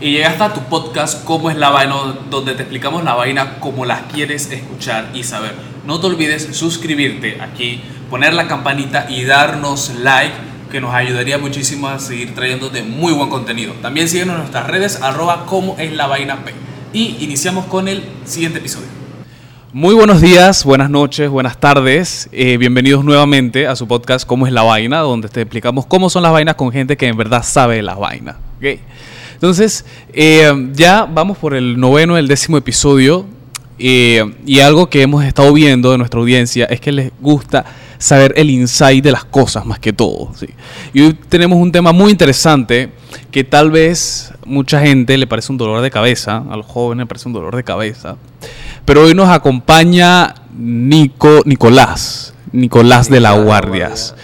y llegaste a tu podcast Cómo es la vaina, donde te explicamos la vaina como la quieres escuchar y saber. No te olvides suscribirte aquí, poner la campanita y darnos like que nos ayudaría muchísimo a seguir trayéndote muy buen contenido. También síguenos en nuestras redes arroba como es la vaina P. Y iniciamos con el siguiente episodio. Muy buenos días, buenas noches, buenas tardes. Eh, bienvenidos nuevamente a su podcast Cómo es la vaina, donde te explicamos cómo son las vainas con gente que en verdad sabe las vainas. ¿okay? Entonces, eh, ya vamos por el noveno, el décimo episodio. Eh, y algo que hemos estado viendo de nuestra audiencia es que les gusta saber el insight de las cosas más que todo. ¿sí? Y hoy tenemos un tema muy interesante que tal vez mucha gente le parece un dolor de cabeza, a los jóvenes le parece un dolor de cabeza, pero hoy nos acompaña Nico, Nicolás, Nicolás de la Guardias,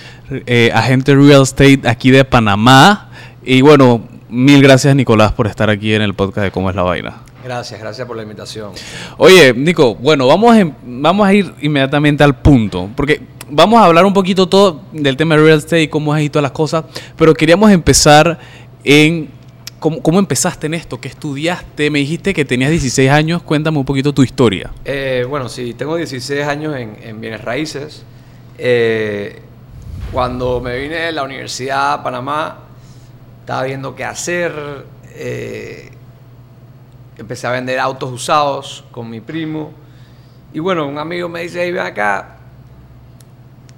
eh, agente real estate aquí de Panamá. Y bueno, mil gracias Nicolás por estar aquí en el podcast de Cómo es la Vaina. Gracias, gracias por la invitación. Oye, Nico, bueno, vamos a, vamos a ir inmediatamente al punto, porque vamos a hablar un poquito todo del tema de real estate y cómo has ido todas las cosas, pero queríamos empezar en cómo, empezaste en esto, qué estudiaste, me dijiste que tenías 16 años, cuéntame un poquito tu historia. Eh, bueno, sí, tengo 16 años en, bienes raíces. Eh, cuando me vine de la Universidad de Panamá, estaba viendo qué hacer. Eh, empecé a vender autos usados con mi primo. Y bueno, un amigo me dice, hey, ven acá,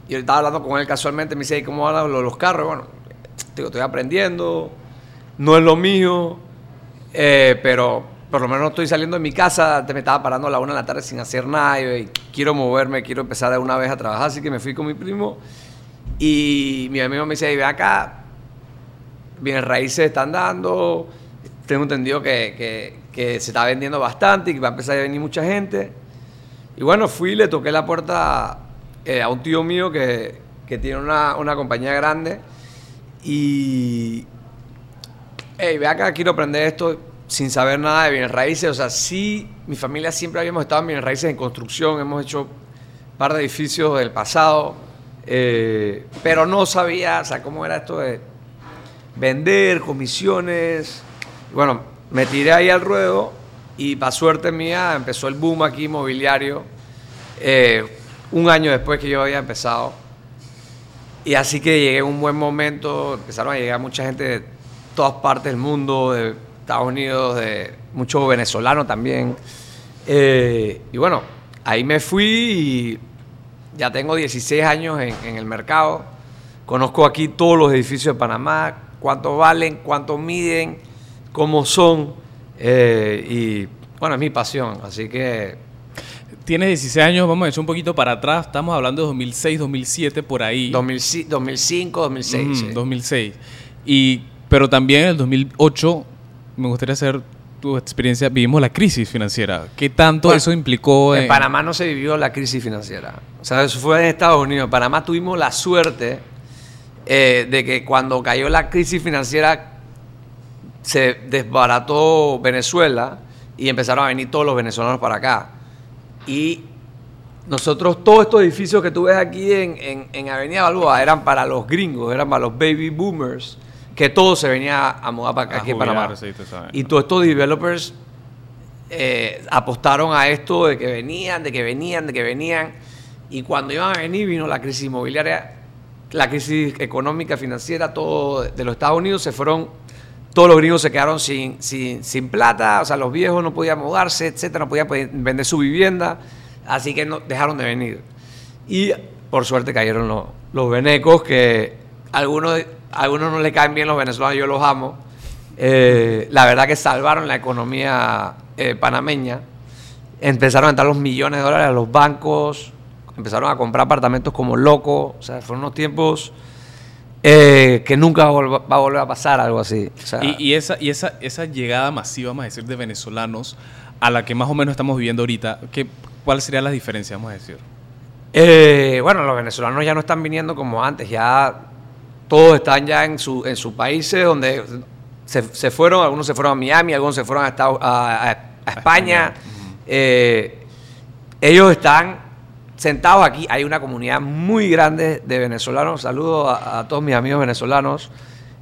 y yo estaba hablando con él casualmente, me dice, ¿cómo van los, carros? Bueno, digo, estoy aprendiendo, no es lo mío, eh, pero por lo menos no estoy saliendo de mi casa, me estaba parando a la una de la tarde sin hacer nada y, quiero moverme, quiero empezar de una vez a trabajar, así que me fui con mi primo y mi amigo me dice, ve acá, bien raíces están dando, tengo entendido que, que se está vendiendo bastante y que va a empezar a venir mucha gente. Y bueno, fui, le toqué la puerta eh, a un tío mío que, tiene una, compañía grande y, hey, ve acá, quiero aprender esto sin saber nada de bienes raíces. O sea, sí, mi familia siempre habíamos estado en bienes raíces en construcción, hemos hecho un par de edificios del pasado, eh, pero no sabía, o sea, cómo era esto de vender, comisiones. Bueno, me tiré ahí al ruedo y para suerte mía empezó el boom aquí inmobiliario. Eh, un año después que yo había empezado. Y así que llegué en un buen momento, empezaron a llegar mucha gente de todas partes del mundo, de Estados Unidos, de muchos venezolanos también. Eh, y bueno, ahí me fui y ya tengo 16 años en, el mercado. Conozco aquí todos los edificios de Panamá, cuánto valen, cuánto miden, cómo son. Eh, y bueno, es mi pasión, así que Tienes 16 años, vamos a echar un poquito para atrás, estamos hablando de 2006, 2007, por ahí. 2005, 2006. 2006. Y, pero también en el 2008, me gustaría saber tu experiencia, vivimos la crisis financiera. ¿Qué tanto eso implicó? En... Panamá no se vivió la crisis financiera. O sea, eso fue en Estados Unidos. En Panamá tuvimos la suerte eh, de que cuando cayó la crisis financiera se desbarató Venezuela y empezaron a venir todos los venezolanos para acá. Y nosotros, todos estos edificios que tú ves aquí en, en, Avenida Balboa eran para los gringos, eran para los baby boomers, que todo se venía a mudar para acá, aquí en Panamá. y todos estos developers eh, apostaron a esto de que venían, de que venían, de que venían. Y cuando iban a venir vino la crisis inmobiliaria, la crisis económica, financiera, todo de los Estados Unidos, se fueron, todos los gringos se quedaron sin, sin, plata, o sea, los viejos no podían mudarse, etcétera, no podían vender su vivienda, así que no, dejaron de venir. Y por suerte cayeron los, los venecos, que algunos, algunos no le caen bien los venezolanos, yo los amo. Eh, la verdad que salvaron la economía eh, panameña. Empezaron a entrar los millones de dólares a los bancos, empezaron a comprar apartamentos como locos. O sea, fueron unos tiempos eh, que nunca va a, volver a pasar algo así. y, esa, y esa, esa llegada masiva, vamos a decir, de venezolanos a la que más o menos estamos viviendo ahorita, ¿qué, ¿cuál sería la diferencia, vamos a decir? Eh, bueno, los venezolanos ya no están viniendo como antes, ya todos están ya en, su, en sus países donde se, fueron, algunos se fueron a Miami, algunos se fueron a, a, España. Eh, ellos están sentados aquí, hay una comunidad muy grande de venezolanos. Saludo a, todos mis amigos venezolanos.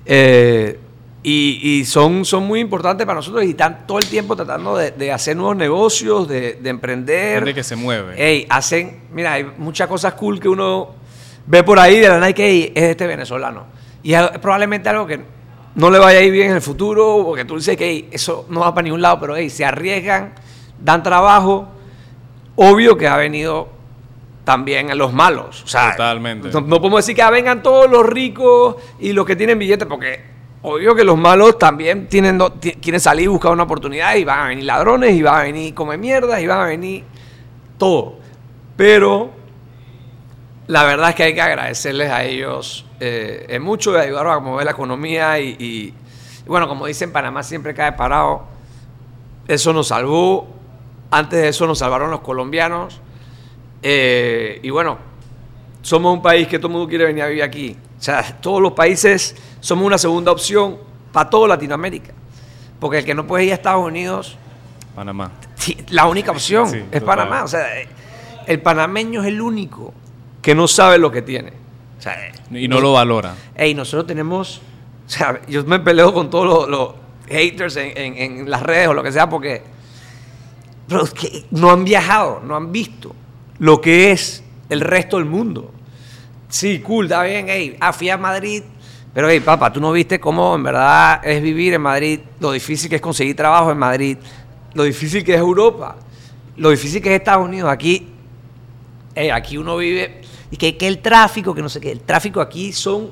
Eh, Y, y son, son muy importantes para nosotros y están todo el tiempo tratando de, de hacer nuevos negocios, de, de emprender. Gente que se mueve. Ey, hacen, mira, hay muchas cosas cool que uno ve por ahí de la Nike y es este venezolano. Y es probablemente algo que no le vaya a ir bien en el futuro, porque tú dices que eso no va para ningún lado, pero ey, se arriesgan, dan trabajo. Obvio que ha venido también a los malos. O sea, Totalmente. No, no podemos decir que ah, vengan todos los ricos y los que tienen billetes, porque obvio que los malos también tienen, ti- quieren salir y buscar una oportunidad y van a venir ladrones y van a venir come mierdas y van a venir todo. Pero la verdad es que hay que agradecerles a ellos eh, mucho de ayudar a mover la economía y, y- y bueno, como dicen, Panamá siempre cae parado. Eso nos salvó. Antes de eso nos salvaron los colombianos. Eh, y bueno, somos un país que todo el mundo quiere venir a vivir aquí. O sea, todos los países somos una segunda opción para toda Latinoamérica. Porque el que no puede ir a Estados Unidos, Panamá. la única opción Sí, es total. Panamá. O sea, el panameño es el único que no sabe lo que tiene. O sea, Y no lo valora. Ey, nosotros tenemos. O sea, yo me peleo con todos los, los haters en, en- en las redes o lo que sea porque. Pero es que no han viajado, no han visto lo que es el resto del mundo. Sí, cool, está bien, ey, ah, fui a Madrid. Pero, hey, papá, tú no viste cómo en verdad es vivir en Madrid, lo difícil que es conseguir trabajo en Madrid, lo difícil que es Europa, lo difícil que es Estados Unidos. Aquí Ey, aquí uno vive y que, que el tráfico, que no sé qué, el tráfico aquí son... O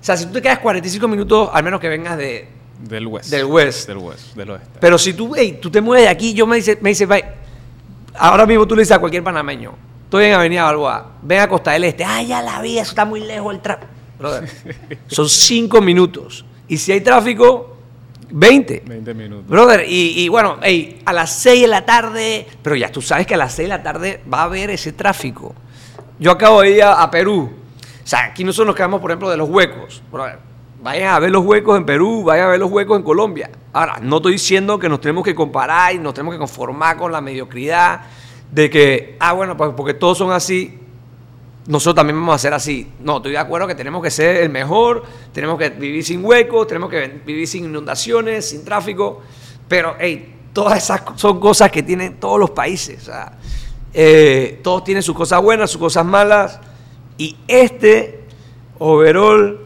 sea, si tú te quedas 45 minutos, al menos que vengas de... Del West. Del West. Del West, del oeste. Pero si tú, ey, tú te mueves de aquí, yo me dice, me dice, "Vai", ahora mismo tú le dices a cualquier panameño, estoy en Avenida Balboa, ven a Costa del Este, ah, ya la vi, eso está muy lejos el tráfico. Brother, son 5 minutos. Y si hay tráfico, 20. 20 minutos. Brother, y, y bueno, ey, a las 6 de la tarde, pero ya tú sabes que a las 6 de la tarde va a haber ese tráfico. Yo acabo de ir a, a Perú. O sea, aquí nosotros nos quedamos, por ejemplo, de los huecos. Brother, vayan a ver los huecos en Perú, vayan a ver los huecos en Colombia. Ahora, no estoy diciendo que nos tenemos que comparar y nos tenemos que conformar con la mediocridad de que, ah, bueno, pues porque todos son así, nosotros también vamos a ser así. No, estoy de acuerdo que tenemos que ser el mejor, tenemos que vivir sin huecos, tenemos que vivir sin inundaciones, sin tráfico, pero hey, todas esas son cosas que tienen todos los países. eh, todos tienen sus cosas buenas, sus cosas malas, y este overall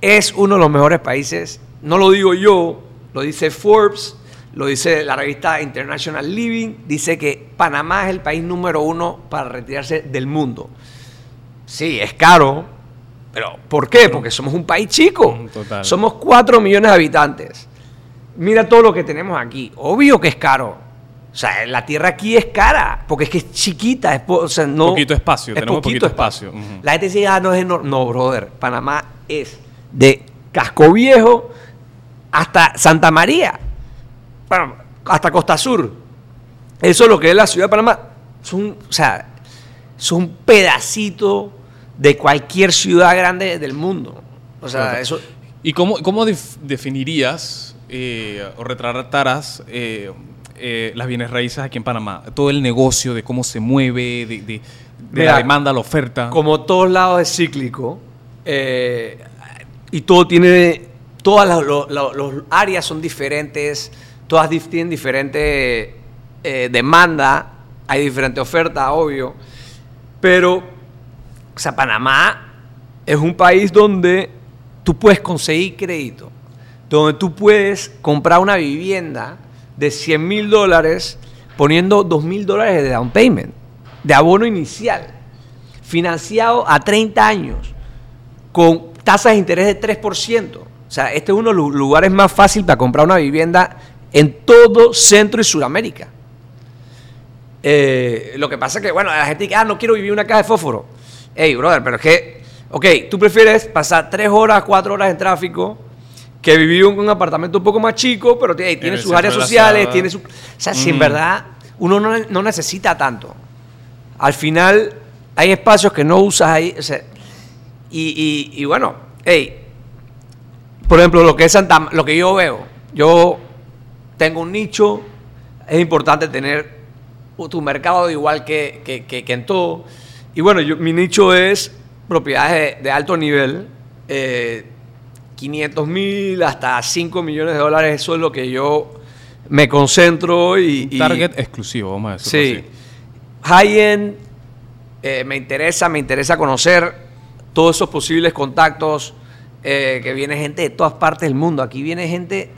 es uno de los mejores países. No lo digo yo, lo dice Forbes, lo dice la revista International Living, dice que Panamá es el país número uno para retirarse del mundo. Sí, es caro, pero ¿por qué? Porque somos un país chico. Mm, total. Somos 4 millones de habitantes. Mira todo lo que tenemos aquí. Obvio que es caro. O sea, la tierra aquí es cara, porque es que es chiquita. Es po- o sea, no, Poquito espacio, es tenemos poquito espacio. La gente dice, ah, no es enorme. No, brother. Panamá es de Casco Viejo hasta Santa María. Hasta Costa Sur. Eso es lo que es la ciudad de Panamá. Es un, o sea, es un pedacito de cualquier ciudad grande del mundo. O sea, eso. ¿Y cómo, cómo def- definirías eh, o retratarás eh, eh, las bienes raíces aquí en Panamá? Todo el negocio, de cómo se mueve, de, de- de Mira, la demanda, la oferta. Como todos lados es cíclico y todo tiene, todas las lo- lo- los áreas son diferentes, todas tienen diferente eh, demanda, hay diferente oferta, obvio, pero, o sea, Panamá es un país donde tú puedes conseguir crédito, donde tú puedes comprar una vivienda de 100 mil dólares poniendo 2 mil dólares de down payment, de abono inicial financiado a 30 años con tasas de interés de 3%. O sea, este es uno de los lugares más fáciles para comprar una vivienda en todo Centro y Sudamérica. Eh, lo que pasa es que, bueno, la gente dice, ah, no quiero vivir en una caja de fósforo. Hey, brother, pero es que, ok, tú prefieres pasar 3 horas, 4 horas en tráfico que vivir en un apartamento un poco más chico, pero hey, tiene sus áreas sociales, tiene su... O sea, si en Mm. verdad uno no, no necesita tanto. Al final hay espacios que no usas ahí. o sea, y, y- y bueno, hey, por ejemplo, lo que es Santa, lo que yo veo, yo tengo un nicho, es importante tener tu mercado igual que, que- que- que en todo. Y bueno, yo- mi nicho es propiedades de, de alto nivel. eh, 500 mil hasta 5 millones de dólares, eso es lo que yo me concentro y... Target exclusivo, vamos a decirlo Sí. High-end, eh, me interesa, me interesa conocer todos esos posibles contactos, eh, que viene gente de todas partes del mundo. Aquí viene gente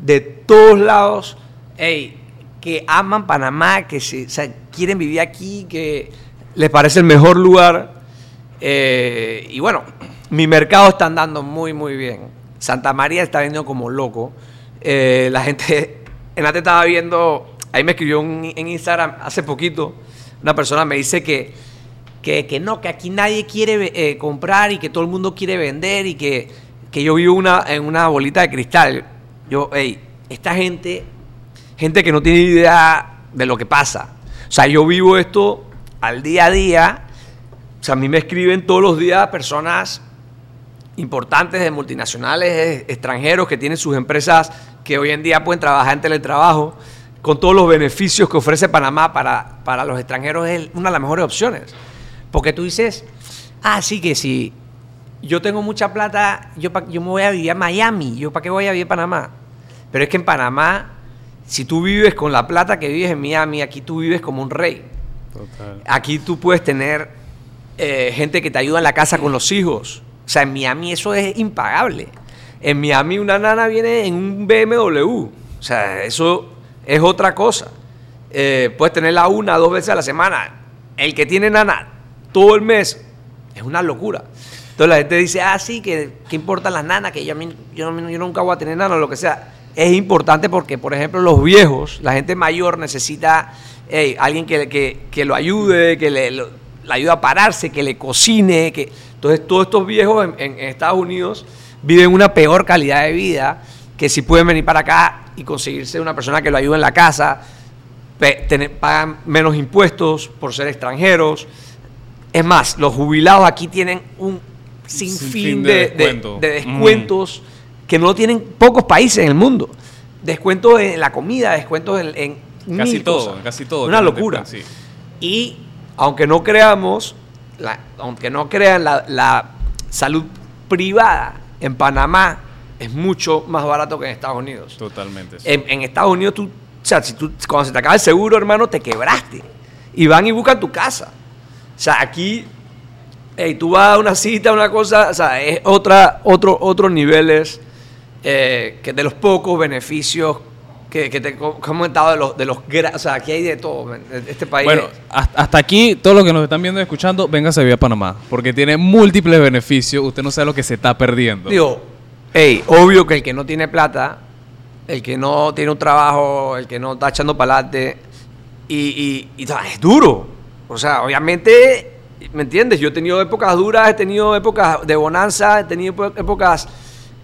de todos lados, que aman Panamá, que se, quieren vivir aquí, que les parece el mejor lugar. Eh, y bueno, mi mercado está andando muy, muy bien. Santa María está vendiendo como loco. Eh, la gente, en antes estaba viendo, ahí me escribió en Instagram hace poquito, una persona me dice que, que, que no, que aquí nadie quiere eh, comprar y que todo el mundo quiere vender y que, que yo vivo una, en una bolita de cristal. Yo, hey, esta gente, gente que no tiene idea de lo que pasa. O sea, yo vivo esto al día a día. O sea, a mí me escriben todos los días personas importantes de multinacionales extranjeros que tienen sus empresas que hoy en día pueden trabajar en teletrabajo con todos los beneficios que ofrece Panamá para, para los extranjeros es una de las mejores opciones. Porque tú dices, ah, sí que si yo tengo mucha plata, yo, pa- yo me voy a vivir a Miami, yo para qué voy a vivir a Panamá. Pero es que en Panamá, si tú vives con la plata que vives en Miami, aquí tú vives como un rey. Total. Aquí tú puedes tener eh, gente que te ayuda en la casa con los hijos. O sea, en Miami eso es impagable. En Miami una nana viene en un BMW. O sea, eso es otra cosa. Eh, puedes tenerla una, dos veces a la semana. El que tiene nana todo el mes es una locura. Entonces la gente dice, ah, sí, que, que importan las nanas, que yo, yo, yo nunca voy a tener nana lo que sea. Es importante porque, por ejemplo, los viejos, la gente mayor necesita alguien que, lo ayude, que le, ayude a pararse, que le cocine. Que... Entonces todos estos viejos en, en- Estados Unidos viven una peor calidad de vida que si pueden venir para acá y conseguirse una persona que lo ayude en la casa, pagan menos impuestos por ser extranjeros. Es más, los jubilados aquí tienen un sinfín Sinfín de, de descuento. de descuentos que no tienen pocos países en el mundo. Descuentos en la comida, descuentos en, en Casi mil todo, cosas. casi todo. Una locura. sí. Y aunque no creamos, la- aunque no crean la, la salud privada en Panamá es mucho más barato que en Estados Unidos. Totalmente. sí. En, en Estados Unidos, tú, o sea, si tú, cuando se te acaba el seguro, hermano, te quebraste. Y van y buscan tu casa. O sea, aquí, ey, tú vas a una cita, una cosa, o sea, es otra, otro, otros niveles eh, que de los pocos beneficios que, que te he comentado de los, de los o sea, aquí hay de todo. man. Este país. Bueno, hasta aquí, todos los que nos están viendo y escuchando, véngase a vivir a Panamá. Porque tiene múltiples beneficios. Usted no sabe lo que se está perdiendo. Digo, hey, obvio que el que no tiene plata, el que no tiene un trabajo, el que no está echando para adelante, y, y- y, es duro. O sea, obviamente, ¿me entiendes? Yo he tenido épocas duras, he tenido épocas de bonanza, he tenido épocas...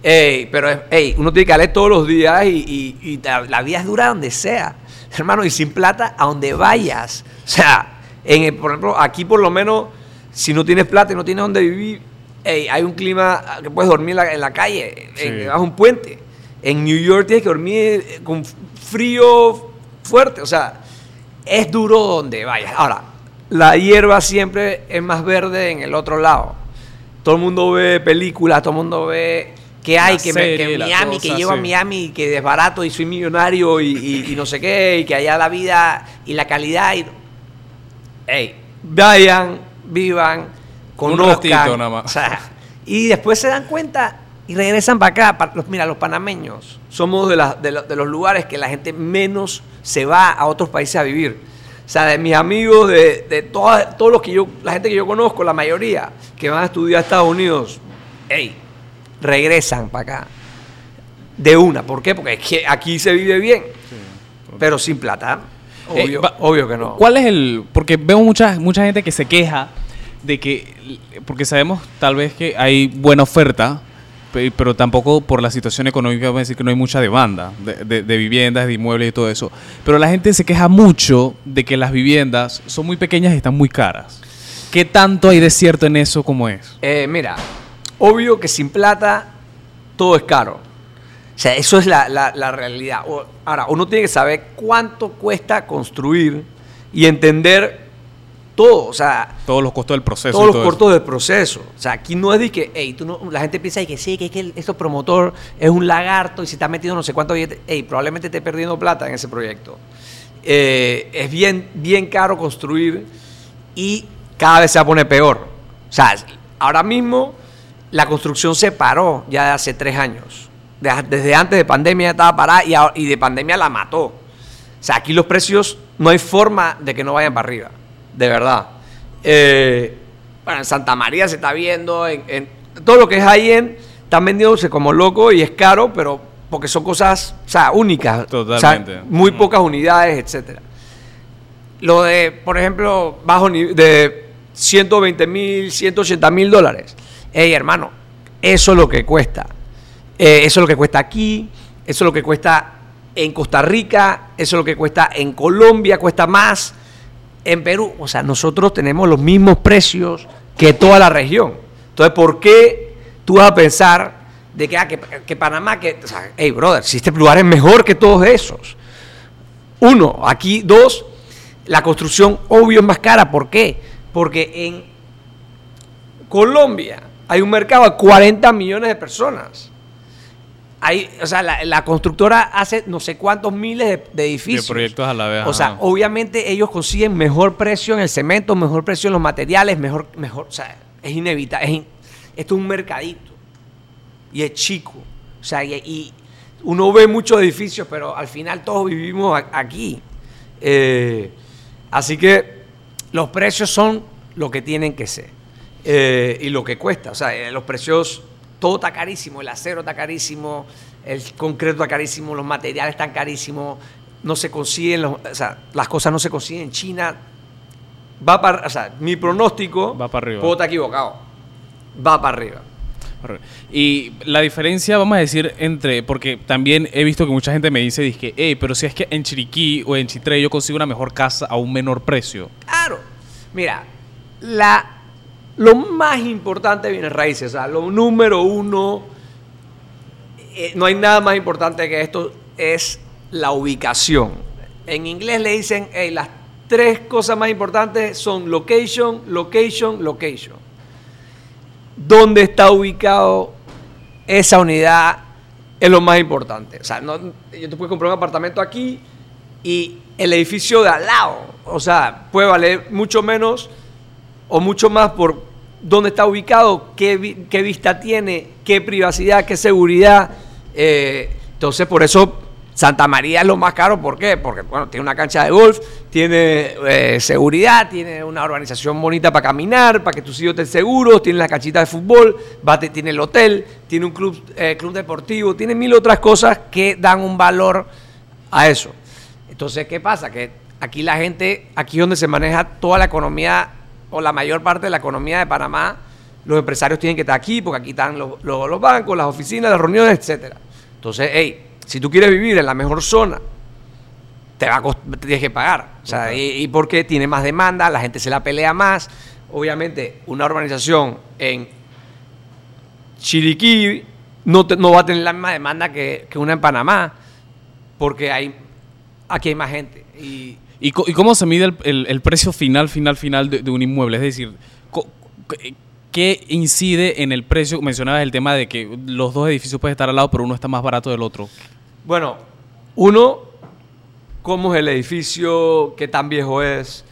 Ey, pero ey, uno tiene que darle todos los días y, y- y la, la vida es dura donde sea. Hermano, y sin plata, a donde vayas. O sea, en el- por ejemplo, aquí por lo menos, si no tienes plata y no tienes donde vivir, ey, hay un clima que puedes dormir en la, en la calle, en- Sí. bajo un puente. En New York tienes que dormir eh, con frío fuerte. O sea, es duro donde vayas. Ahora, la hierba siempre es más verde en el otro lado. Todo el mundo ve películas, todo el mundo ve que hay, La que, me- que serie, la Miami, que cosa, llego a sí. Miami, que es barato y soy millonario y, y- y no sé qué, y que allá la vida y la calidad. Y... Ey, vayan, vivan, conozcan. ratito nada más. o sea, y después se dan cuenta y regresan para acá. Los- mira, los panameños somos de, las- de lo- de los lugares que la gente menos se va a otros países a vivir. O sea, de mis amigos, de, de toda- todos los que yo, la gente que yo conozco, la mayoría, que van a estudiar a Estados Unidos, ey, regresan para acá. De una. ¿Por qué? Porque es que aquí se vive bien, pero sin plata. Eh, Obvio, obvio que no. ¿Cuál es el...? Porque veo mucha, mucha gente que se queja de que... Porque sabemos tal vez que hay buena oferta, pero tampoco por la situación económica vamos a decir que no hay mucha demanda de, viviendas, de inmuebles y todo eso. Pero la gente se queja mucho de que las viviendas son muy pequeñas y están muy caras. ¿Qué tanto hay de cierto en eso como es? Eh, mira, obvio que sin plata todo es caro. O sea, eso es la, la- realidad. Ahora, uno tiene que saber cuánto cuesta construir y entender todo, o sea, Todos los costos del proceso. todos los todo costos del proceso. O sea, aquí no es de que, hey, tú no, la gente piensa de que sí, que es que el- este promotor es un lagarto y se está metiendo no sé cuánto billete. Hey, probablemente esté perdiendo plata en ese proyecto. Eh, es bien, bien caro construir y cada vez se va a poner peor. O sea, ahora mismo la construcción se paró ya de hace tres años. De- desde antes de pandemia ya estaba parada y de pandemia la mató. O sea, aquí los precios no hay forma de que no vayan para arriba. De verdad. Eh, bueno, en Santa María se está viendo, en, en- todo lo que es high-end están vendiéndose como loco y es caro, pero porque son cosas, o sea, únicas. Totalmente. O sea, muy Mm. pocas unidades, etcétera. Lo de, por ejemplo, bajo de 120 mil, 180 mil dólares. Ey, hermano, eso es lo que cuesta. Eh, eso es lo que cuesta aquí, eso es lo que cuesta en Costa Rica, eso es lo que cuesta en Colombia, cuesta más. En Perú, o sea, nosotros tenemos los mismos precios que toda la región. Entonces, ¿por qué tú vas a pensar de que, ah, que, Panamá, que, o sea, hey, brother, si este lugar es mejor que todos esos? Uno, aquí, dos, la construcción obvio es más cara. ¿Por qué? Porque en Colombia hay un mercado de 40 millones de personas. Hay, o sea, la, la constructora hace no sé cuántos miles de, de edificios. De proyectos a la vez, O sea, ajá. obviamente ellos consiguen mejor precio en el cemento, mejor precio en los materiales, mejor, mejor, o sea, es inevitable. es in- esto es un mercadito y es chico. O sea, y, y uno ve muchos edificios, pero al final todos vivimos aquí. Eh, así que los precios son lo que tienen que ser eh, y lo que cuesta. O sea, eh, los precios, todo está carísimo, el acero está carísimo, el concreto está carísimo, los materiales están carísimos, no se consiguen, los- o sea, las cosas no se consiguen en China. Va para, o sea, mi pronóstico, Va para arriba. puedo estar equivocado, va para arriba. Y la diferencia, vamos a decir, entre, porque también he visto que mucha gente me dice, dice, hey, pero si es que en Chiriquí o en Chitré yo consigo una mejor casa a un menor precio. Claro. Mira, la, lo más importante viene raíces. O sea, lo número uno, eh, no hay nada más importante que esto, es la ubicación. En inglés le dicen, las tres cosas más importantes son location, location, location. ¿Dónde está ubicado esa unidad? Es lo más importante. O sea, no, yo te puedo comprar un apartamento aquí y el edificio de al lado, o sea, puede valer mucho menos o mucho más por dónde está ubicado, qué, qué vista tiene, qué privacidad, qué seguridad. Eh, entonces, por eso Santa María es lo más caro. ¿Por qué? Porque, bueno, tiene una cancha de golf, tiene eh, seguridad, tiene una organización bonita para caminar, para que tus hijos estén seguros, tiene la canchita de fútbol, tiene el hotel, tiene un club, eh, club deportivo, tiene mil otras cosas que dan un valor a eso. Entonces, ¿qué pasa? Que aquí la gente, aquí donde se maneja toda la economía o la mayor parte de la economía de Panamá, los empresarios tienen que estar aquí porque aquí están los, los- los bancos, las oficinas, las reuniones, etcétera. Entonces, hey, si tú quieres vivir en la mejor zona, te va a cost- te tienes que pagar. O sea, y, y porque tiene más demanda, la gente se la pelea más. Obviamente, una urbanización en Chiriquí no, te- no va a tener la misma demanda que, que una en Panamá, porque hay, aquí hay más gente. Y ¿Y, co- y cómo se mide el, el- el precio final, final, final de, de un inmueble? Es decir, co- ¿qué- ¿qué incide en el precio? Mencionabas el tema de que los dos edificios pueden estar al lado, pero uno está más barato del otro. Bueno, uno, cómo es el edificio, qué tan viejo es,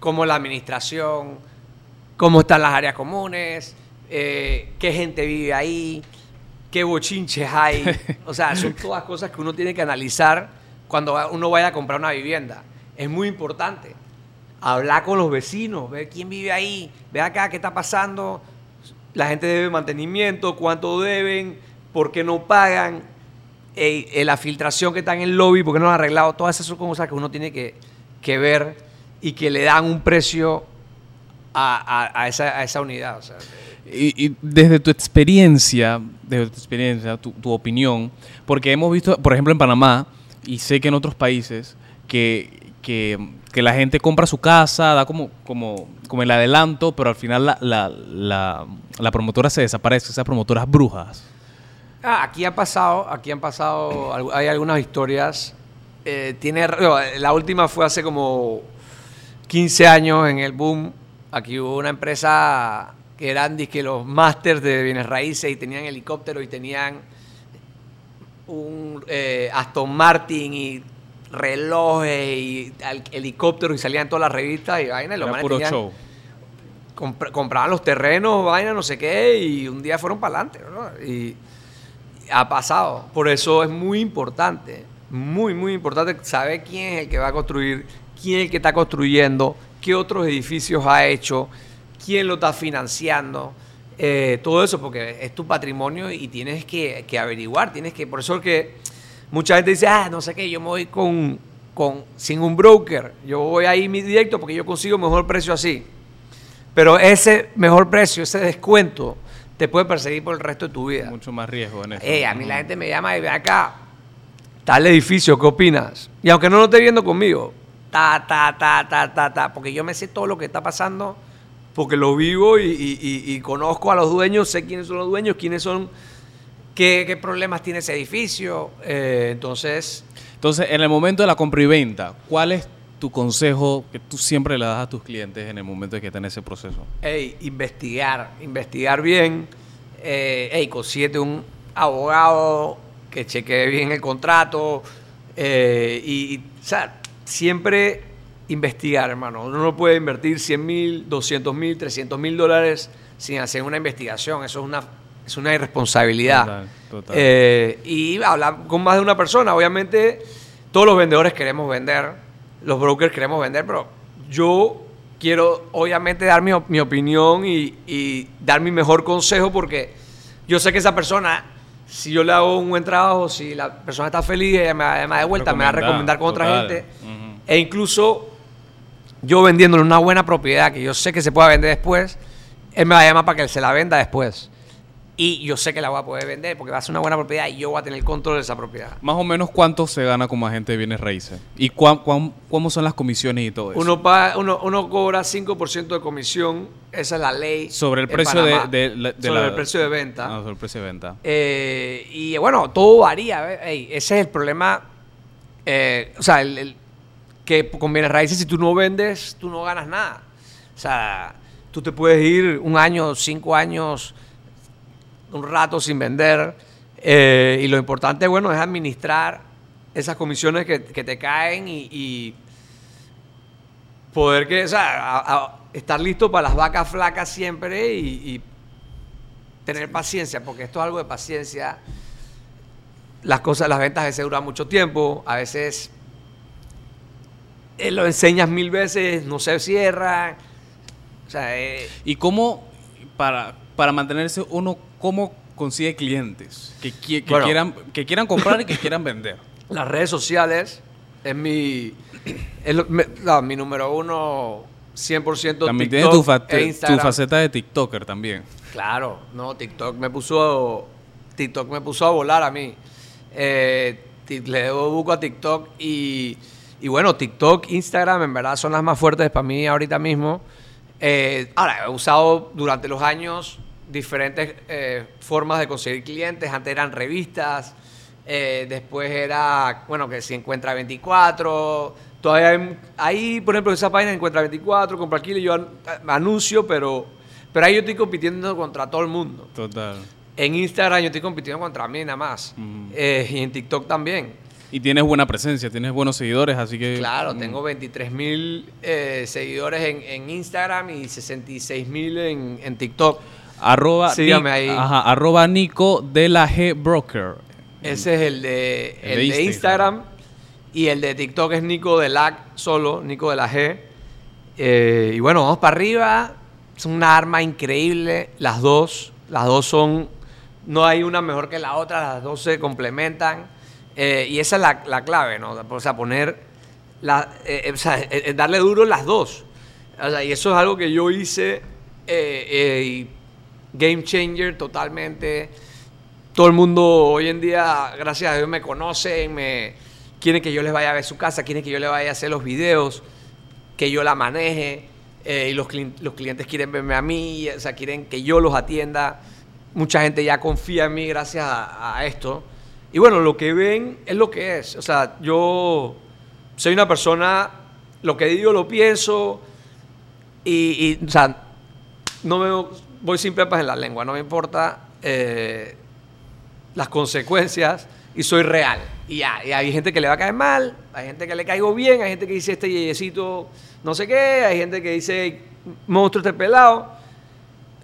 cómo es la administración, cómo están las áreas comunes, eh, qué gente vive ahí, qué bochinches hay. O sea, son todas cosas que uno tiene que analizar cuando uno vaya a comprar una vivienda. Es muy importante hablar con los vecinos, ver quién vive ahí, ver acá qué está pasando, la gente debe mantenimiento, cuánto deben, por qué no pagan, eh, la filtración que está en el lobby, por qué no han arreglado, todas esas cosas que uno tiene que, que ver y que le dan un precio a, a- esa, a esa unidad. Y, y desde tu experiencia, desde tu experiencia, tu, tu opinión, porque hemos visto, por ejemplo, en Panamá, y sé que en otros países, que, que, que la gente compra su casa, da como, como, como el adelanto, pero al final la, la, la, la promotora se desaparece, esas promotoras brujas. Ah, aquí ha pasado, aquí han pasado, hay algunas historias. eh, tiene, la última fue hace como 15 años en el boom, aquí hubo una empresa que eran que los másters de bienes raíces y tenían helicóptero y tenían un eh, Aston Martin y relojes y helicópteros y salían todas las revistas y vaina. Y los Era puro show. compraban los terrenos, vaina, no sé qué, y un día fueron para adelante. ¿no? Y ha pasado. Por eso es muy importante, muy, muy importante saber quién es el que va a construir, quién es el que está construyendo, qué otros edificios ha hecho, quién lo está financiando. Eh, todo eso, porque es tu patrimonio y tienes que, que averiguar, tienes que, por eso es que mucha gente dice, ah, no sé qué, yo me voy con, con, sin un broker, yo voy ahí mi directo porque yo consigo mejor precio así. Pero ese mejor precio, ese descuento, te puede perseguir por el resto de tu vida. Mucho más riesgo en eso. Eh, a mí la gente me llama y ve acá, tal edificio, ¿qué opinas? Y aunque no lo esté viendo conmigo, ta, ta, ta, ta, ta, ta, porque yo me sé todo lo que está pasando, porque lo vivo y, y- y- y conozco a los dueños, sé quiénes son los dueños, quiénes son, qué, qué problemas tiene ese edificio. Eh, entonces, Entonces, en el momento de la compra y venta, ¿cuál es tu consejo que tú siempre le das a tus clientes en el momento de que están en ese proceso? Ey, investigar, investigar bien. Eh, ey, consíguete un abogado que chequee bien el contrato. eh, y, y, o sea, siempre investigar, hermano. Uno no puede invertir 100 mil, 200 mil, 300 mil dólares sin hacer una investigación. Eso es una, es una irresponsabilidad. Total, total. Eh, y hablar con más de una persona. Obviamente, todos los vendedores queremos vender, los brokers queremos vender, pero yo quiero obviamente dar mi, mi opinión y, y dar mi mejor consejo porque yo sé que esa persona, si yo le hago un buen trabajo, si la persona está feliz, ella me, da de vuelta, me va a Recomendar, con otra gente. E incluso yo vendiéndole una buena propiedad que yo sé que se pueda vender después, él me va a llamar para que se la venda después. Y yo sé que la voy a poder vender porque va a ser una buena propiedad y yo voy a tener el control de esa propiedad. Más o menos cuánto se gana como agente de bienes raíces. ¿Y cuán, cuán- cómo son las comisiones y todo eso? Uno, paga- uno, uno cobra 5% de comisión, esa es la ley. sobre el precio de, de sobre la- el precio de venta. Sobre el precio de venta. Eh, y bueno, todo varía. ese es el problema. eh, o sea, el, el- que con bienes raíces, si tú no vendes, tú no ganas nada. O sea, tú te puedes ir un año, cinco años, un rato sin vender. eh, y lo importante, bueno, es administrar esas comisiones que, que te caen y, y poder que, o sea, a- a- estar listo para las vacas flacas siempre y, y tener paciencia, porque esto es algo de paciencia. Las cosas, las ventas a veces duran mucho tiempo, a veces eh, lo enseñas mil veces, no se cierra. O sea, eh, ¿Y cómo, para, para mantenerse uno, cómo consigue clientes que, qui- que Bueno. quieran, que quieran comprar y que quieran vender? las redes sociales es mi, es lo- me- no, mi número uno, 100% También tienes tu, e tu faceta de TikToker también. Claro, no, TikTok me puso, TikTok me puso a volar a mí. Eh, le debo buco a TikTok y, y bueno, TikTok, Instagram en verdad son las más fuertes para mí ahorita mismo. Eh, ahora, he usado durante los años diferentes eh, formas de conseguir clientes. Antes eran revistas, eh, después era, bueno, que si encuentra 24. Todavía hay, ahí, por ejemplo, en esa página encuentra 24, compra aquí, yo an- anuncio, pero, pero ahí yo estoy compitiendo contra todo el mundo. Total. En Instagram yo estoy compitiendo contra mí nada más. Y en TikTok también. Y tienes buena presencia, tienes buenos seguidores, así que... Claro, mm, tengo 23 mil eh, seguidores en, en Instagram y 66 mil en, en TikTok. Arroba, ahí. Ajá, arroba Nico de la G Broker. Ese es el de, El el de de Instagram. Instagram. Y el de TikTok es Nico de la solo, Nico de la G. Eh, y bueno, vamos para arriba. Es una arma increíble. Las dos. Las dos son. No hay una mejor que la otra. Las dos se complementan. Eh, y esa es la, la clave, ¿no? O sea, poner. La, eh, eh, o sea, eh, eh, darle duro las dos. O sea, y eso es algo que yo hice. eh, game changer totalmente todo el mundo hoy en día, gracias a Dios, me conocen, me quieren que yo les vaya a ver su casa, quieren que yo les vaya a hacer los videos, que yo la maneje, y los, los clientes quieren verme a mí, o sea, quieren que yo los atienda. Mucha gente ya confía en mí gracias a, a esto. Y bueno, lo que ven es lo que es. O sea, yo soy una persona lo que digo lo pienso y, o sea, no me voy sin pepas en la lengua, no me importa eh, las consecuencias y soy real. Y ya, hay gente que le va a caer mal, hay gente que le caigo bien, hay gente que dice este yeyecito no sé qué, hay gente que dice monstruo este pelado.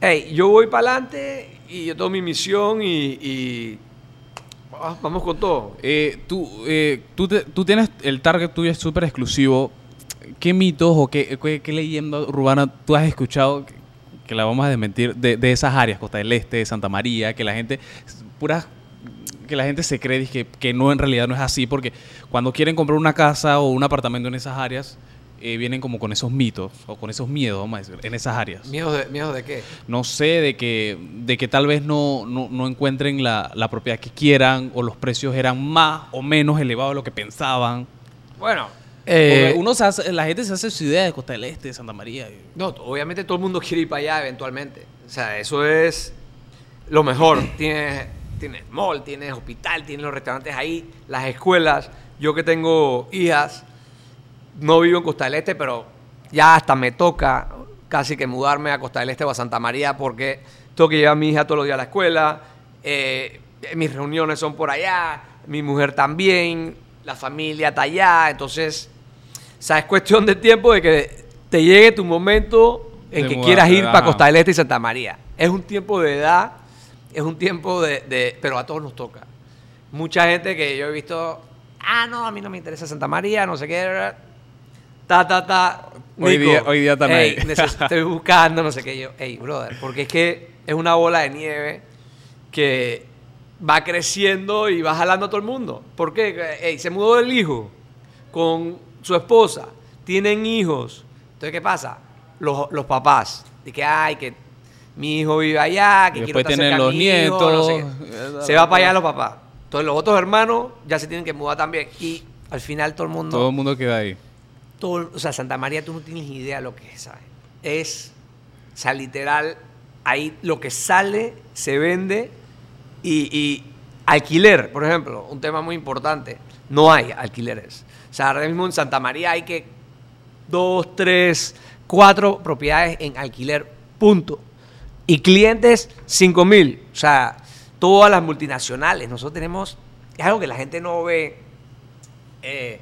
Hey, yo voy para adelante y yo tengo mi misión y, y ah, vamos con todo. Eh, tú, eh, tú, tú tienes el target tuyo es súper exclusivo. ¿Qué mitos o qué, qué, leyenda urbana tú has escuchado que, que la vamos a desmentir de, de esas áreas, Costa del Este, Santa María, que la gente, puras, que la gente se cree que, que no en realidad no es así, porque cuando quieren comprar una casa o un apartamento en esas áreas, eh, vienen como con esos mitos o con esos miedos, vamos a decir, en esas áreas. ¿Miedo de, miedo de qué? No sé, de que, de que tal vez no, no, no encuentren la, la propiedad que quieran o los precios eran más o menos elevados de lo que pensaban. Bueno, eh, uno se hace- la gente se hace su idea de Costa del Este, de Santa María. No, obviamente todo el mundo quiere ir para allá eventualmente. O sea, eso es lo mejor. tienes, tienes mall, tienes hospital, tienes los restaurantes ahí, las escuelas. Yo que tengo hijas, no vivo en Costa del Este, pero ya hasta me toca casi que mudarme a Costa del Este o a Santa María porque tengo que llevar a mi hija todos los días a la escuela. eh, mis reuniones son por allá, mi mujer también, la familia está allá. Entonces, o sea, es cuestión de tiempo de que te llegue tu momento en que quieras ir para. Costa del Este y Santa María. Es un tiempo de edad, es un tiempo de, de- Pero a todos nos toca. Mucha gente que yo he visto, ah, no, a mí no me interesa Santa María, no sé qué. Ta, ta, ta. Hoy día- hoy día ey, neces- estoy buscando, no sé qué. Yo, hey, brother, porque es que es una bola de nieve que va creciendo y va jalando a todo el mundo. ¿Por qué? Ey, se mudó el hijo con su esposa, tienen hijos. Entonces, ¿qué pasa? Los, los papás, de que, ay, que mi hijo vive allá, que quiero después tienen de los mi hijo, no sé nietos. qué. Se va para allá los papás. Entonces, los otros hermanos ya se tienen que mudar también. Y al final todo el mundo Todo el mundo queda ahí. Todo- o sea, Santa María, tú no tienes idea lo que es, ¿sabes? Es, o sea, literal, ahí lo que sale se vende y, y alquiler, por ejemplo, un tema muy importante, no hay alquileres. O sea, ahora mismo en Santa María hay que dos, tres, cuatro propiedades en alquiler, punto. Y clientes, cinco mil. O sea, todas las multinacionales. Nosotros tenemos, es algo que la gente no ve. eh,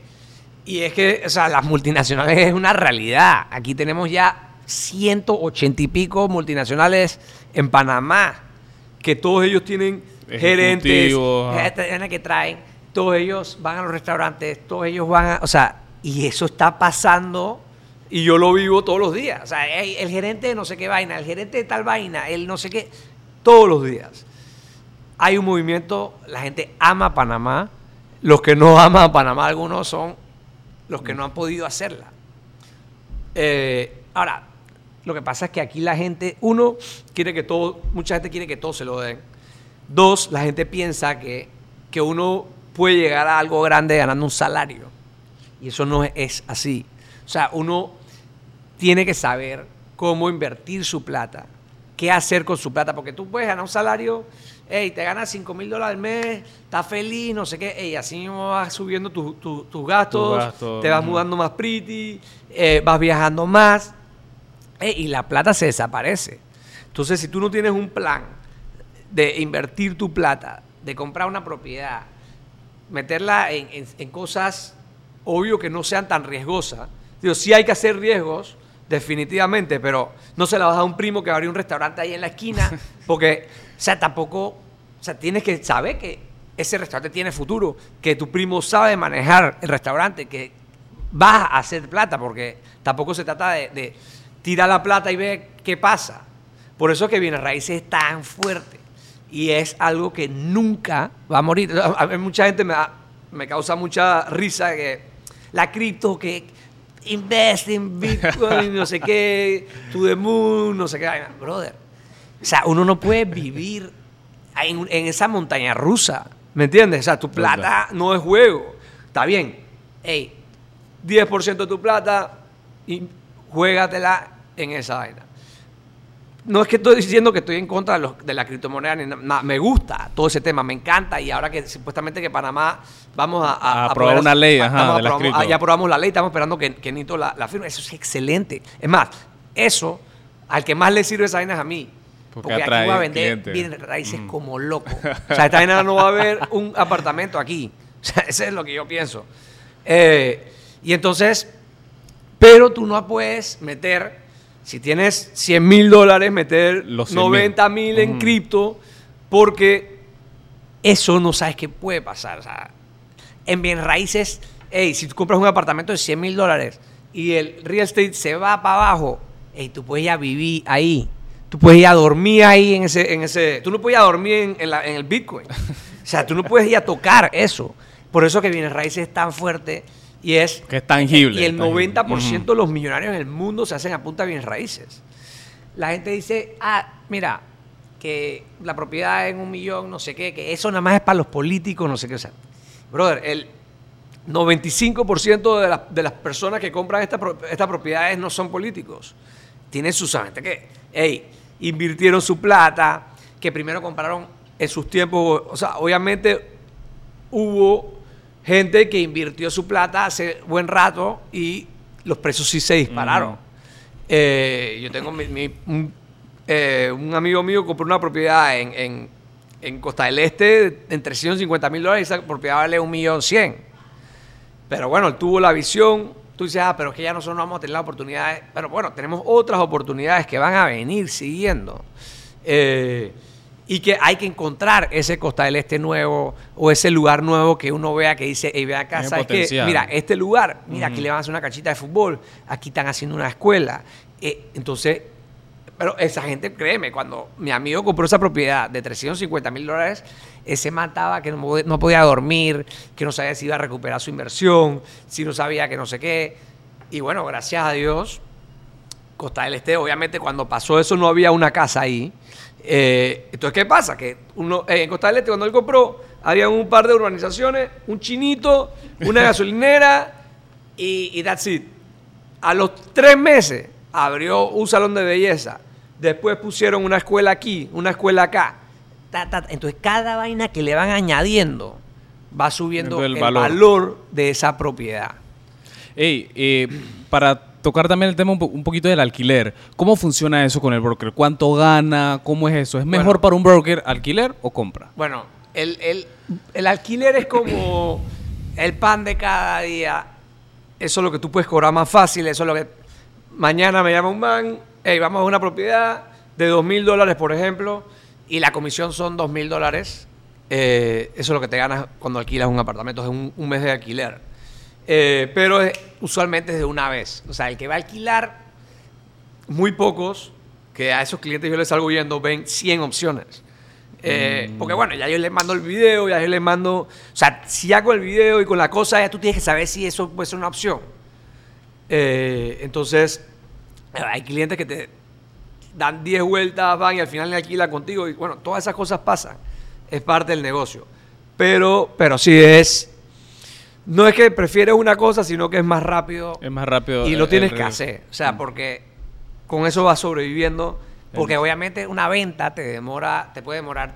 y es que, o sea, las multinacionales es una realidad. Aquí tenemos ya 180 y pico multinacionales en Panamá, que todos ellos tienen gerentes, ajá. gente que traen, todos ellos van a los restaurantes, todos ellos van a, o sea, y eso está pasando y yo lo vivo todos los días. O sea, el gerente de no sé qué vaina, el gerente de tal vaina, el no sé qué, todos los días. Hay un movimiento, la gente ama Panamá, los que no aman a Panamá, algunos son los que no han podido hacerla. Eh, ahora, lo que pasa es que aquí la gente, uno, quiere que todo, mucha gente quiere que todo se lo den. Dos, la gente piensa que, que uno puede llegar a algo grande ganando un salario. Y eso no es así. O sea, uno tiene que saber cómo invertir su plata, qué hacer con su plata, porque tú puedes ganar un salario, hey, te ganas 5 mil dólares al mes, estás feliz, no sé qué, hey, así mismo vas subiendo tu- tu- tus gastos, Tus gastos, te vas mudando más pretty, eh, vas viajando más, y la plata se desaparece. Entonces, si tú no tienes un plan de invertir tu plata, de comprar una propiedad, meterla en, en- en cosas, obvio que no sean tan riesgosas. Digo, sí hay que hacer riesgos, definitivamente, pero no se la vas a un primo que abrió un restaurante ahí en la esquina, porque, o sea, tampoco, o sea, tienes que saber que ese restaurante tiene futuro, que tu primo sabe manejar el restaurante, que vas a hacer plata, porque tampoco se trata de, tirar la plata y ver qué pasa. Por eso es que Bienes Raíces es tan fuerte y es algo que nunca va a morir. A mí mucha gente me, da- me causa mucha risa que la cripto que invest in Bitcoin, no sé qué, to the moon, no sé qué. Brother, o sea, uno no puede vivir en, en esa montaña rusa, ¿me entiendes? O sea, tu plata no es juego. Está bien, hey, 10% de tu plata y juégatela en esa vaina. no es que estoy diciendo que estoy en contra de, los- de la criptomoneda, ni nada. Me gusta todo ese tema, me encanta. Y ahora que supuestamente que Panamá vamos a, A aprobar una ley, ajá, estamos de las aprobamos- cripto. ya aprobamos la ley, estamos esperando que, que Nito la, la firme. Eso es excelente. Es más, eso, al que más le sirve esa vaina es a mí. Porque Porque, aquí voy a vender bienes raíces como loco. O sea, esta vaina no va a haber un apartamento aquí. O sea, eso es lo que yo pienso. Eh, y entonces, pero tú no puedes meter, si tienes 100 mil dólares, meter Los 100.000. 90 mil en Ujú. cripto, porque eso no sabes qué puede pasar. O sea, en bien raíces, hey, si tú compras un apartamento de 100 mil dólares y el real estate se va para abajo, hey, tú puedes ir a vivir ahí. Tú puedes ir a dormir ahí en ese, en ese. Tú no puedes ir a dormir en, en la- en el Bitcoin. O sea, tú no puedes ir a tocar eso. Por eso que bienes raíces es tan fuerte y es. Que es tangible. Y el tangible. 90% Ujú. de los millonarios en el mundo se hacen a punta de bienes raíces. La gente dice, ah, mira, que la propiedad en un millón, no sé qué, que eso nada más es para los políticos, no sé qué. O sea, brother, el 95% de, las- de las personas que compran esta estas propiedades no son políticos. Tienen su gente que, hey, invirtieron su plata, que primero compraron en sus tiempos, o sea, obviamente hubo gente que invirtió su plata hace buen rato y los precios sí se dispararon. Eh, yo tengo mi- mi- un, eh, un amigo mío compró una propiedad en, en- en Costa del Este en 350 mil dólares y esa propiedad vale un millón cien. Pero bueno, él tuvo la visión. Tú dices, ah, pero es que ya nosotros no vamos a tener la oportunidad. Pero bueno, tenemos otras oportunidades que van a venir siguiendo. Eh, y que hay que encontrar ese Costa del Este nuevo o ese lugar nuevo que uno vea que dice, hey, ve acá, Tiene ¿sabes potencial. Mira, este lugar, mira, aquí le van a hacer una canchita de fútbol, aquí están haciendo una escuela. Eh, entonces, pero esa gente, créeme, cuando mi amigo compró esa propiedad de 350 mil dólares, ese mataba que no, pod- no podía dormir, que no sabía si iba a recuperar su inversión, si no sabía que no sé qué. Y bueno, gracias a Dios, Costa del Este, obviamente cuando pasó eso no había una casa ahí. Eh, entonces, ¿qué pasa? Que eh, en Costa del Este, cuando él compró, había un par de urbanizaciones, un chinito, una gasolinera y, y that's it. A los tres meses abrió un salón de belleza. Después pusieron una escuela aquí, una escuela acá. Ta, ta, ta. Entonces, cada vaina que le van añadiendo va subiendo El el, valor. valor. de esa propiedad. Ey, eh, para tocar también el tema un, po- un poquito del alquiler, ¿cómo funciona eso con el broker? ¿Cuánto gana? ¿Cómo es eso? ¿Es mejor Bueno. para un broker alquiler o compra? Bueno, el, el- el alquiler es como el pan de cada día. Eso es lo que tú puedes cobrar más fácil. Eso es lo que. Mañana me llama un man, hey, vamos a una propiedad de dos mil dólares, por ejemplo, y la comisión son dos mil dólares. Eh, eso es lo que te ganas cuando alquilas un apartamento, es un, un mes de alquiler. Eh, pero es- usualmente es de una vez. O sea, el que va a alquilar, muy pocos, que a esos clientes yo les salgo viendo, ven 100 opciones. Eh, Porque bueno, ya yo les mando el video, ya yo les mando... O sea, si hago el video y con la cosa, ya tú tienes que saber si eso puede ser una opción. Eh, entonces, hay clientes que te dan 10 vueltas, van y al final le alquilan contigo. Y bueno, todas esas cosas pasan. Es parte del negocio. Pero, pero sí es... No es que prefieres una cosa, sino que es más rápido Es más rápido. y lo tienes que hacer. O sea, porque con eso vas sobreviviendo. Porque obviamente una venta te demora, te puede demorar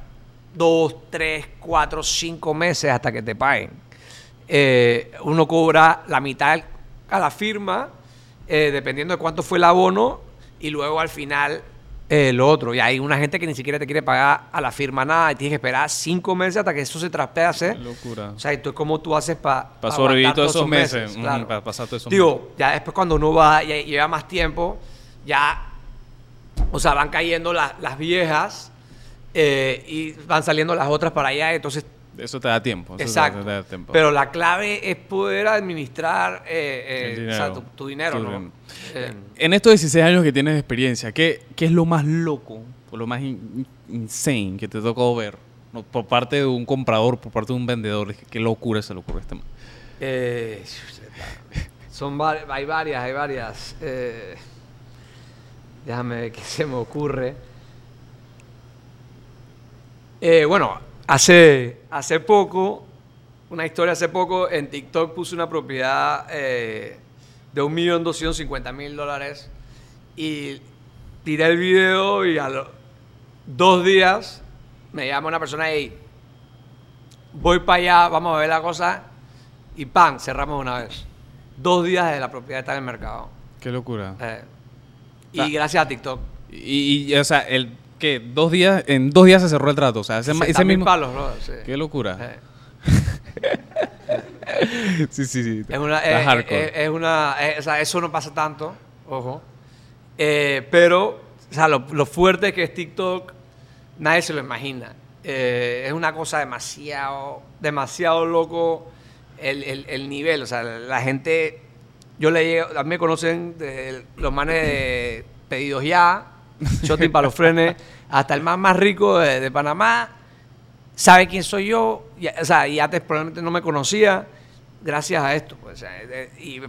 dos, tres, cuatro, cinco meses hasta que te paguen. Eh, uno cobra la mitad a la firma, eh, dependiendo de cuánto fue el abono, y luego al final eh, lo otro. Y hay una gente que ni siquiera te quiere pagar a la firma nada y tienes que esperar cinco meses hasta que eso se traspase. Qué locura. O sea, ¿y tú cómo tú haces para Pa' sobrevivir todos esos meses, ujú, pa' pasar todos esos Digo, ya después cuando uno va y lleva más tiempo, ya, o sea, van cayendo la- las viejas eh, y van saliendo las otras para allá, entonces, Eso te da tiempo. eso exacto. te da tiempo. Pero la clave es poder administrar eh, eh, o sea, tu, tu dinero, ¿no? Eh, En estos 16 años que tienes de experiencia, ¿qué, qué es lo más loco o lo más in- insane que te tocó ver? No, por parte de un comprador, por parte de un vendedor. Qué locura se le ocurre a este man. Eh, son hay varias, hay varias. Eh, déjame ver qué se me ocurre. Eh, bueno, hace, hace poco, una historia hace poco, en TikTok puse una propiedad eh, de 1.250.000 dólares y tiré el video y a los dos días me llama una persona y voy para allá, vamos a ver la cosa y ¡pam! cerramos una vez. Dos días de la propiedad está en el mercado. Qué locura. Eh, Ah. y gracias a TikTok. Y, y, o sea, el que dos días, en dos días se cerró el trato. O sea, ese, ma- ese 60.000 mismo. palos, bro, sí. Qué locura. Eh, Sí, sí, sí. Es una, Está eh, hardcore. eh, es una eh, o sea, eso no pasa tanto, ojo. Eh, pero, o sea, lo, lo fuerte que es TikTok, nadie se lo imagina. Eh, es una cosa demasiado, demasiado loco el, el- el nivel. O sea, la gente, yo le llego, a mí me conocen de los manes de pedidos ya, shopping para los frenes, hasta el más más rico de, de Panamá, sabe quién soy yo, y, o sea, y antes probablemente no me conocía, gracias a esto. Pues, sea, eh, y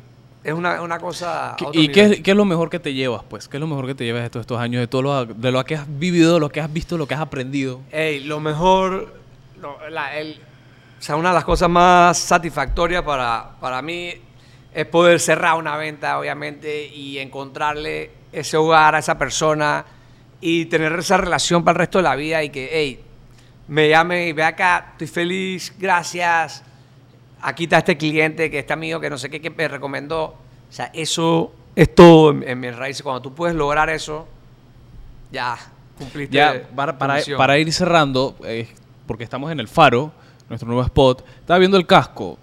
es una, una cosa... a ¿Qué- otro ¿Y qué es, qué es lo mejor que te llevas, pues? ¿Qué es lo mejor que te llevas de todos estos años, de todo lo, de lo que has vivido, de lo que has visto, lo que has aprendido? Ey, lo mejor, lo- la- el- o sea, una de las cosas más satisfactorias para, para mí es poder cerrar una venta, obviamente, y encontrarle ese hogar a esa persona y tener esa relación para el resto de la vida y que, hey, me llame y ve acá, estoy feliz, gracias. Aquí está este cliente que este amigo que no sé qué que me recomendó. O sea, eso es todo en, en mis raíces. Cuando tú puedes lograr eso, ya cumpliste. Ya, para, tu para, misión. para ir cerrando, eh, porque estamos en el Faro, nuestro nuevo spot, estaba viendo el casco.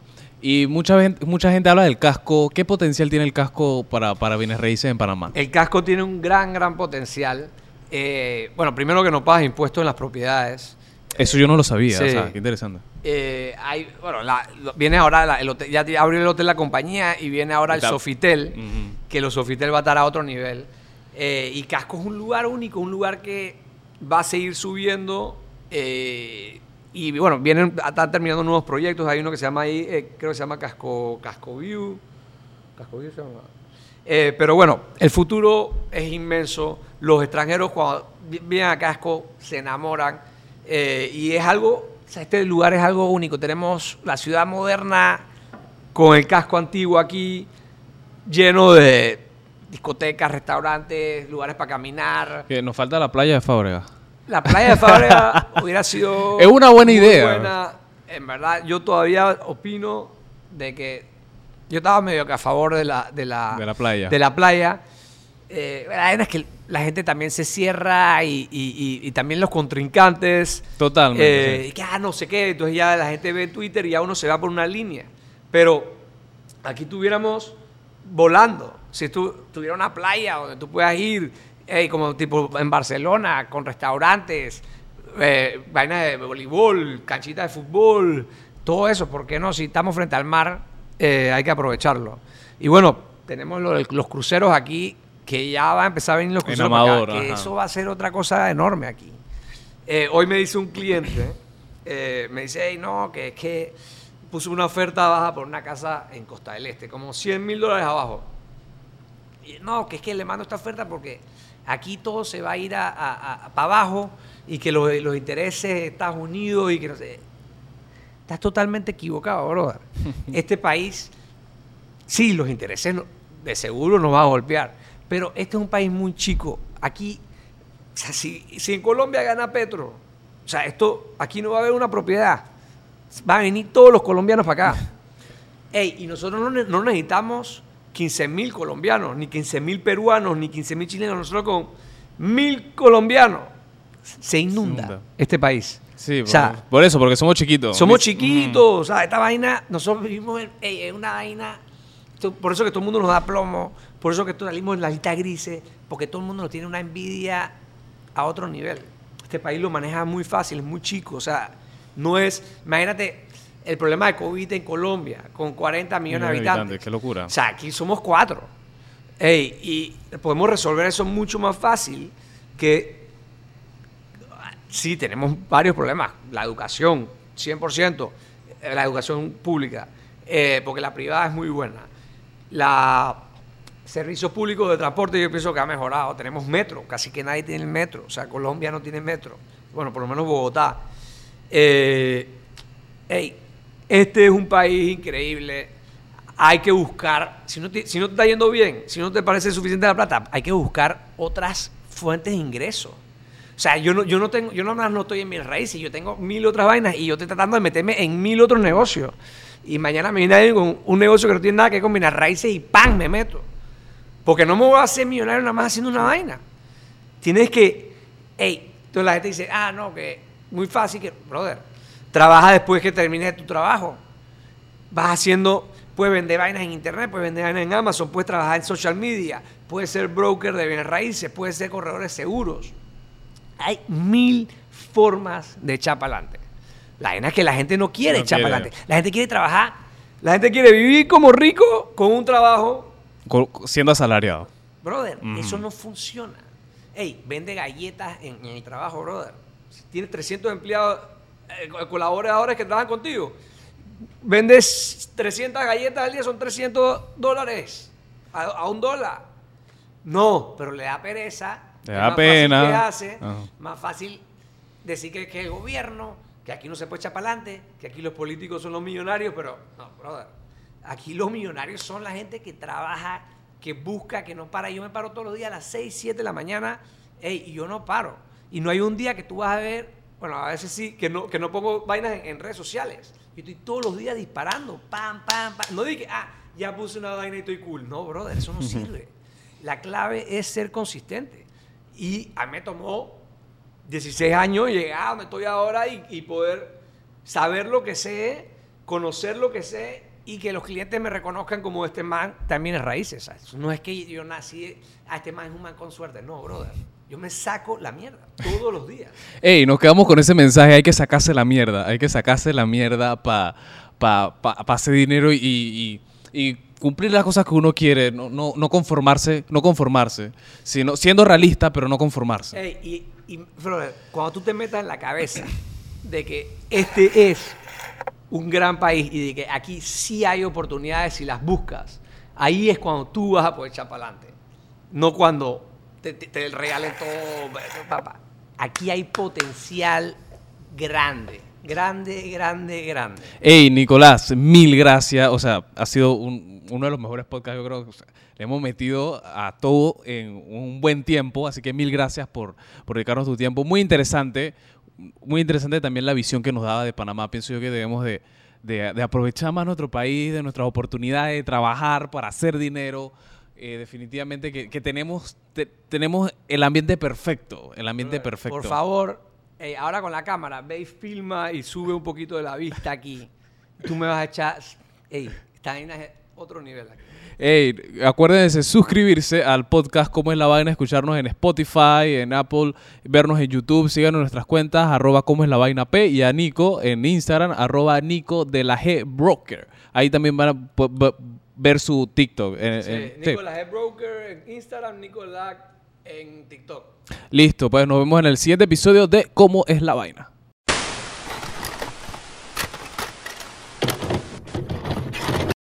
Y mucha gente, mucha gente habla del casco. ¿Qué potencial tiene el casco para, para bienes raíces en Panamá? El casco tiene un gran, gran potencial. Eh, bueno, primero que no pagas impuestos en las propiedades. Eso yo no lo sabía. Sí. O sea, qué interesante. Eh, hay, bueno, la- lo- viene ahora la- el hotel, ya abrió el hotel la compañía y viene ahora el Está- Sofitel, que los Sofitel va a estar a otro nivel. Eh, y Casco es un lugar único, un lugar que va a seguir subiendo. eh, y bueno, vienen, están terminando nuevos proyectos. Hay uno que se llama ahí, eh, creo que se llama Casco, Casco View. Casco View se llama. Eh, pero bueno, el futuro es inmenso. Los extranjeros cuando vi- vienen a Casco se enamoran. eh, y es algo, o sea, este lugar es algo único. Tenemos la ciudad moderna con el casco antiguo aquí, lleno de discotecas, restaurantes, lugares para caminar. Que nos falta la playa de Fábrega. La playa de Fábrega hubiera sido. Es una buena muy idea. buena. En verdad, yo todavía opino de que. Yo estaba medio que a favor de la, de la, De la playa. De la playa. Eh, la verdad es que la gente también se cierra y, y- y- y también los contrincantes. Totalmente, Eh, sí. y que, ah, no sé qué. Entonces ya la gente ve Twitter y ya uno se va por una línea. Pero aquí tuviéramos volando. Si tú tuviera una playa donde tú puedas ir, eh, como tipo en Barcelona, con restaurantes, eh, vainas de voleibol, canchitas de fútbol, todo eso, ¿por qué no? Si estamos frente al mar, eh, hay que aprovecharlo. Y bueno, tenemos lo los cruceros aquí, que ya va a empezar a venir los cruceros para acá, Amador, que eso va a ser otra cosa enorme aquí. Eh, hoy me dice un cliente, eh, me dice, hey, no, que es que puso una oferta baja por una casa en Costa del Este, como 100 mil dólares abajo. Y, no, que es que le mando esta oferta porque aquí todo se va a ir a, para abajo y que los, los intereses de Estados Unidos y que no sé. Estás totalmente equivocado, brother. Este país, sí, los intereses de seguro nos va a golpear, pero este es un país muy chico. Aquí, o sea, si, si en Colombia gana Petro, o sea, esto, aquí no va a haber una propiedad. Van a venir todos los colombianos para acá. Ey, y nosotros no, no necesitamos 15 mil colombianos, ni 15 mil peruanos, ni 15 mil chilenos. Nosotros con mil colombianos se inunda, inunda. este país. Sí, O por, sea, por eso, porque somos chiquitos. somos chiquitos, o sea, esta vaina, nosotros vivimos en, una vaina, por eso que todo el mundo nos da plomo, por eso que todos salimos en la lista grises, porque todo el mundo nos tiene una envidia a otro nivel. Este país lo maneja muy fácil, es muy chico, o sea, no es, imagínate el problema de COVID en Colombia, con 40 millones de habitantes. habitantes, qué locura. O sea, aquí somos cuatro. Ey, y podemos resolver eso mucho más fácil que sí, tenemos varios problemas. La educación, 100%, eh, la educación pública, eh, porque la privada es muy buena. La servicios públicos de transporte yo pienso que ha mejorado. Tenemos metro, casi que nadie tiene el metro. O sea, Colombia no tiene metro. Bueno, por lo menos Bogotá. Eh, ey, este es un país increíble. Hay que buscar, si no, te, si no te está yendo bien, si no te parece suficiente la plata, hay que buscar otras fuentes de ingreso. O sea, yo no, yo no tengo, yo no no estoy en mis raíces, yo tengo mil otras vainas y yo estoy tratando de meterme en mil otros negocios. Y mañana me viene alguien con un negocio que no tiene nada que ver con mis raíces y ¡pam! me meto. Porque no me voy a hacer millonario nada más haciendo una vaina. Tienes que, hey, entonces la gente dice, ah, no, que muy fácil, que, brother, trabaja después que termines tu trabajo. Vas haciendo, puedes vender vainas en internet, puedes vender vainas en Amazon, puedes trabajar en social media, puedes ser broker de bienes raíces, puedes ser corredor de seguros. Hay mil formas de echar para adelante. La vaina es que la gente no quiere No echar para adelante. La gente quiere trabajar. La gente quiere vivir como rico con un trabajo Siendo asalariado. Brother, eso no funciona. Ey, vende galletas en, en el trabajo, brother. Si tienes 300 empleados, eh, co- colaboradores que trabajan contigo, vendes 300 galletas al día, son 300 dólares a, a un dólar. No, pero le da pereza. Le da más fácil pena. que hace, Ajá. más fácil decir que, que el gobierno, que aquí no se puede echar para adelante, que aquí los políticos son los millonarios, pero no, brother. Aquí los millonarios son la gente que trabaja, que busca, que no para. Yo me paro todos los días a las 6, 7 de la mañana, ey, y yo no paro. Y no hay un día que tú vas a ver, bueno, a veces sí, que no, que no pongo vainas en, en redes sociales. Yo estoy todos los días disparando, pam, pam, pam. No dije, ah, ya puse una vaina y estoy cool. No, brother, eso no sirve. La clave es ser consistente. Y a mí me tomó 16 años llegar a donde estoy ahora y, y poder saber lo que sé, conocer lo que sé y que los clientes me reconozcan como este man también es raíces. ¿sabes? No es que yo nací, a este man es un man con suerte. No, brother. Yo me saco la mierda todos los días. Ey, nos quedamos con ese mensaje, hay que sacarse la mierda, hay que sacarse la mierda para pa, pa, pa hacer dinero y, y- y cumplir las cosas que uno quiere, no, no, no conformarse, no conformarse, sino siendo realista, pero no conformarse. Ey, y, y, brother, cuando tú te metas en la cabeza de que este es un gran país y de que aquí sí hay oportunidades si las buscas, ahí es cuando tú vas a poder echar para adelante. No cuando te, te- regalen todo. Papá, aquí hay potencial grande, grande, grande, grande. Hey, Nicolás, mil gracias. O sea, ha sido un- uno de los mejores podcasts, yo creo. que, o sea, le hemos metido a todo en un buen tiempo, así que mil gracias por, por dedicarnos tu tiempo. Muy interesante, muy interesante también la visión que nos daba de Panamá. Pienso yo que debemos de, de- de aprovechar más nuestro país, de nuestras oportunidades, de trabajar para hacer dinero. Eh, definitivamente que, que tenemos, te- tenemos el ambiente perfecto, el ambiente perfecto. Por favor, ey, ahora con la cámara, ve y filma y sube un poquito de la vista aquí. Tú me vas a echar. Ey, esta vaina es otro nivel aquí. Ey, acuérdense de suscribirse al podcast Cómo es la vaina, escucharnos en Spotify, en Apple, vernos en YouTube, síganos en nuestras cuentas, arroba Cómo es la vaina P y a Nico en Instagram, arroba Nico de la G Broker. Ahí también van a ver su TikTok. Sí, en- sí. Nicolás es broker en Instagram, Nicolás en TikTok. Listo, pues nos vemos en el siguiente episodio de Cómo es la vaina.